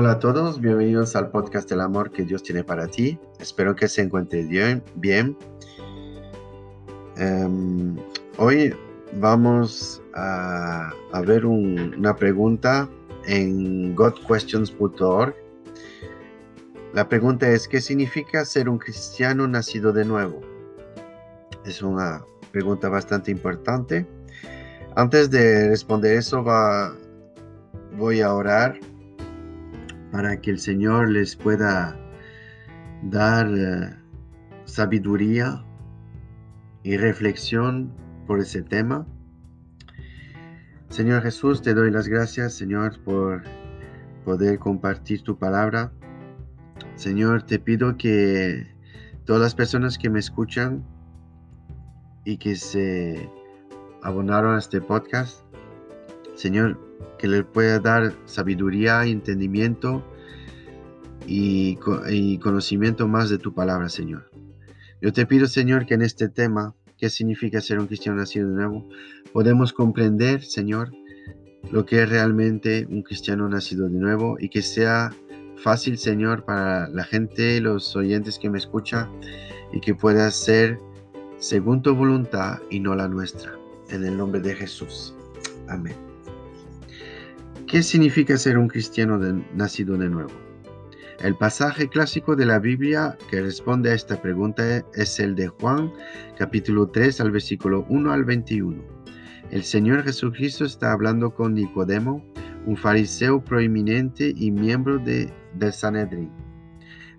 Hola a todos, bienvenidos al podcast del amor que Dios tiene para ti. Espero que se encuentre bien. Em, hoy vamos a, ver una pregunta en godquestions.org. La pregunta es, ¿qué significa ser un cristiano nacido de nuevo? Es una pregunta bastante importante. Antes de responder eso, voy a orar para que el Señor les pueda dar eh, sabiduría y reflexión por ese tema. Señor Jesús, te doy las gracias, Señor, por poder compartir tu palabra. Señor, te pido que todas las personas que me escuchan y que se abonaron a este podcast, Señor, que le pueda dar sabiduría, entendimiento y, conocimiento más de tu palabra, Señor. Yo te pido, Señor, que en este tema, ¿qué significa ser un cristiano nacido de nuevo? Podemos comprender, Señor, lo que es realmente un cristiano nacido de nuevo y que sea fácil, Señor, para la gente, los oyentes que me escuchan y que pueda ser según tu voluntad y no la nuestra. En el nombre de Jesús. Amén. ¿Qué significa ser un cristiano nacido de nuevo? El pasaje clásico de la Biblia que responde a esta pregunta es el de Juan capítulo 3 al versículo 1 al 21. El Señor Jesucristo está hablando con Nicodemo, un fariseo proeminente y miembro de, del Sanedrín,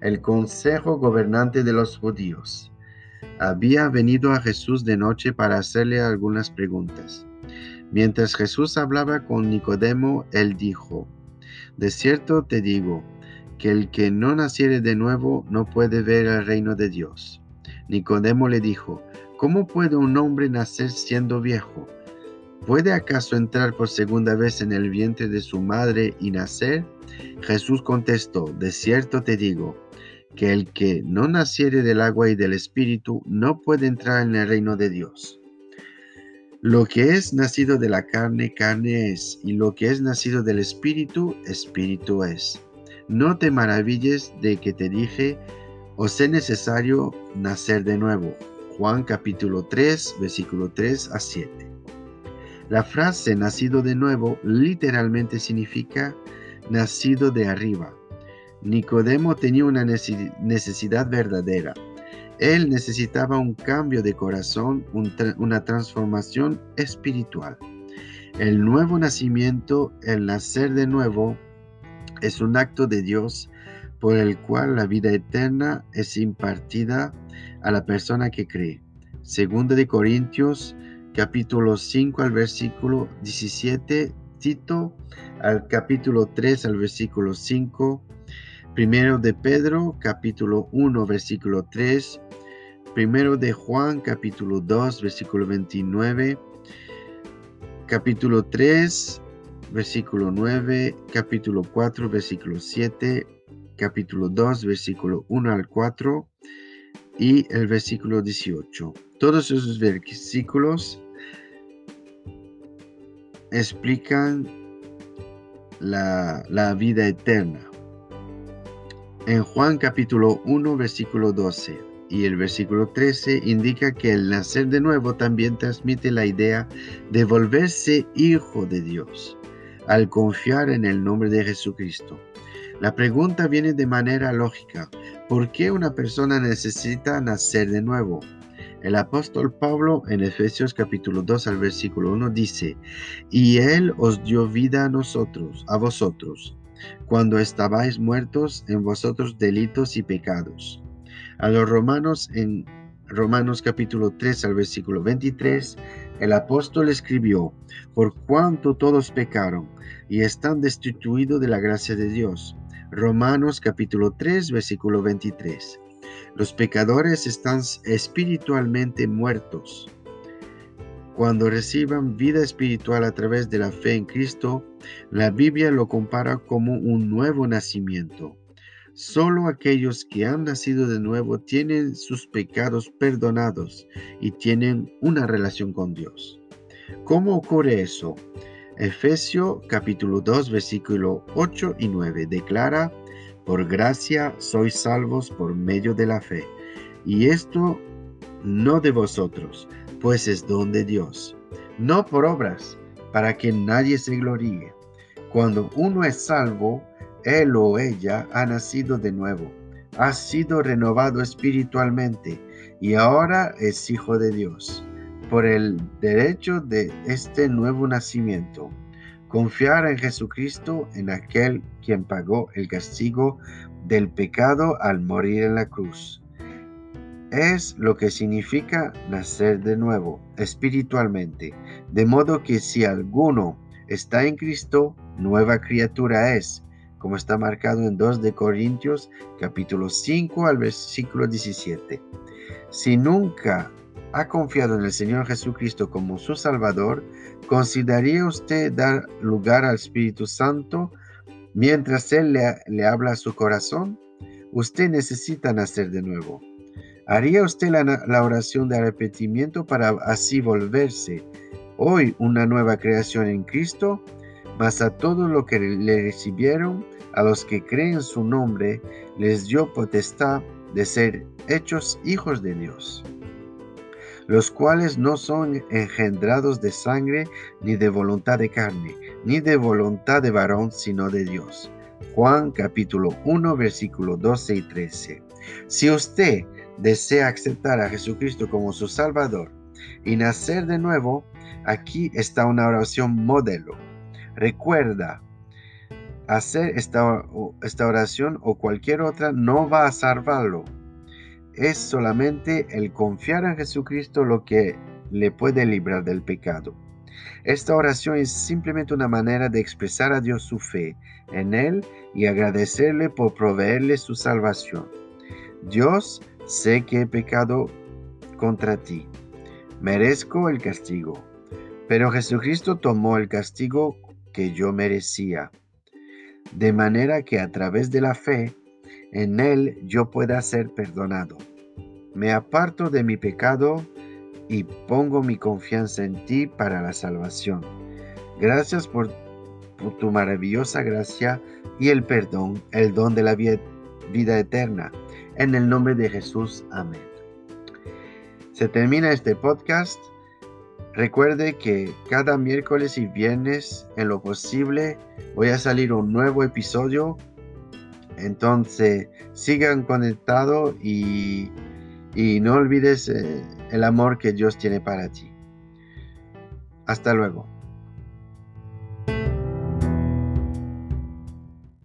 el consejo gobernante de los judíos. Había venido a Jesús de noche para hacerle algunas preguntas. Mientras Jesús hablaba con Nicodemo, él dijo, De cierto te digo, que el que no naciere de nuevo no puede ver el reino de Dios. Nicodemo le dijo, ¿cómo puede un hombre nacer siendo viejo? ¿Puede acaso entrar por segunda vez en el vientre de su madre y nacer? Jesús contestó, de cierto te digo, que el que no naciere del agua y del espíritu no puede entrar en el reino de Dios. Lo que es nacido de la carne, carne es, y lo que es nacido del espíritu, espíritu es. No te maravilles de que te dije, os es necesario nacer de nuevo. Juan capítulo 3, versículo 3 a 7. La frase nacido de nuevo literalmente significa nacido de arriba. Nicodemo tenía una necesidad verdadera él necesitaba un cambio de corazón, una transformación espiritual. El nuevo nacimiento, el nacer de nuevo, es un acto de Dios por el cual la vida eterna es impartida a la persona que cree. Segunda de Corintios capítulo 5 al versículo 17, Tito al capítulo 3 al versículo 5, Primero de Pedro capítulo 1 versículo 3, Primero de Juan, capítulo 2, versículo 29, capítulo 3, versículo 9, capítulo 4, versículo 7, capítulo 2, versículo 1 al 4 y el versículo 18. Todos esos versículos explican la, la vida eterna. En Juan capítulo 1, versículo 12 y el versículo 13 indica que el nacer de nuevo también transmite la idea de volverse hijo de Dios al confiar en el nombre de Jesucristo. La pregunta viene de manera lógica. ¿Por qué una persona necesita nacer de nuevo? El apóstol Pablo en Efesios capítulo 2 al versículo 1 dice, y Él os dio vida a nosotros, a vosotros, cuando estabais muertos en vosotros delitos y pecados a los romanos en Romanos capítulo 3 al versículo 23, el apóstol escribió, por cuanto todos pecaron y están destituidos de la gracia de Dios. Romanos capítulo 3 versículo 23. Los pecadores están espiritualmente muertos. Cuando reciban vida espiritual a través de la fe en Cristo, la Biblia lo compara como un nuevo nacimiento. Solo aquellos que han nacido de nuevo tienen sus pecados perdonados y tienen una relación con Dios. ¿Cómo ocurre eso? Efesio capítulo 2 versículo 8 y 9 declara, por gracia sois salvos por medio de la fe, y esto no de vosotros, pues es don de Dios, no por obras, para que nadie se gloríe. Cuando uno es salvo, él o ella ha nacido de nuevo, ha sido renovado espiritualmente y ahora es hijo de Dios. Por el derecho de este nuevo nacimiento, confiar en Jesucristo, en aquel quien pagó el castigo del pecado al morir en la cruz. Es lo que significa nacer de nuevo espiritualmente, de modo que si alguno está en Cristo, nueva criatura es como está marcado en 2 de Corintios capítulo 5 al versículo 17. Si nunca ha confiado en el Señor Jesucristo como su Salvador, ¿consideraría usted dar lugar al Espíritu Santo mientras Él le, habla a su corazón? Usted necesita nacer de nuevo. ¿Haría usted la, la oración de arrepentimiento para así volverse hoy una nueva creación en Cristo? Mas a todos los que le recibieron, a los que creen su nombre, les dio potestad de ser hechos hijos de Dios, los cuales no son engendrados de sangre, ni de voluntad de carne, ni de voluntad de varón, sino de Dios. Juan capítulo 1 versículo 12 y 13. Si usted desea aceptar a Jesucristo como su Salvador y nacer de nuevo, aquí está una oración modelo Recuerda, hacer esta, oración o cualquier otra no va a salvarlo. Es solamente el confiar en Jesucristo lo que le puede librar del pecado. Esta oración es simplemente una manera de expresar a Dios su fe en Él y agradecerle por proveerle su salvación. Dios, sé que he pecado contra ti. Merezco el castigo. Pero Jesucristo tomó el castigo que yo merecía, de manera que a través de la fe en Él yo pueda ser perdonado. Me aparto de mi pecado y pongo mi confianza en ti para la salvación. Gracias por, tu maravillosa gracia y el perdón, el don de la vida eterna. En el nombre de Jesús, amén. Se termina este podcast. Recuerde que cada miércoles y viernes, en lo posible, voy a salir un nuevo episodio. Entonces, sigan conectados y, no olvides eh, el amor que Dios tiene para ti. Hasta luego.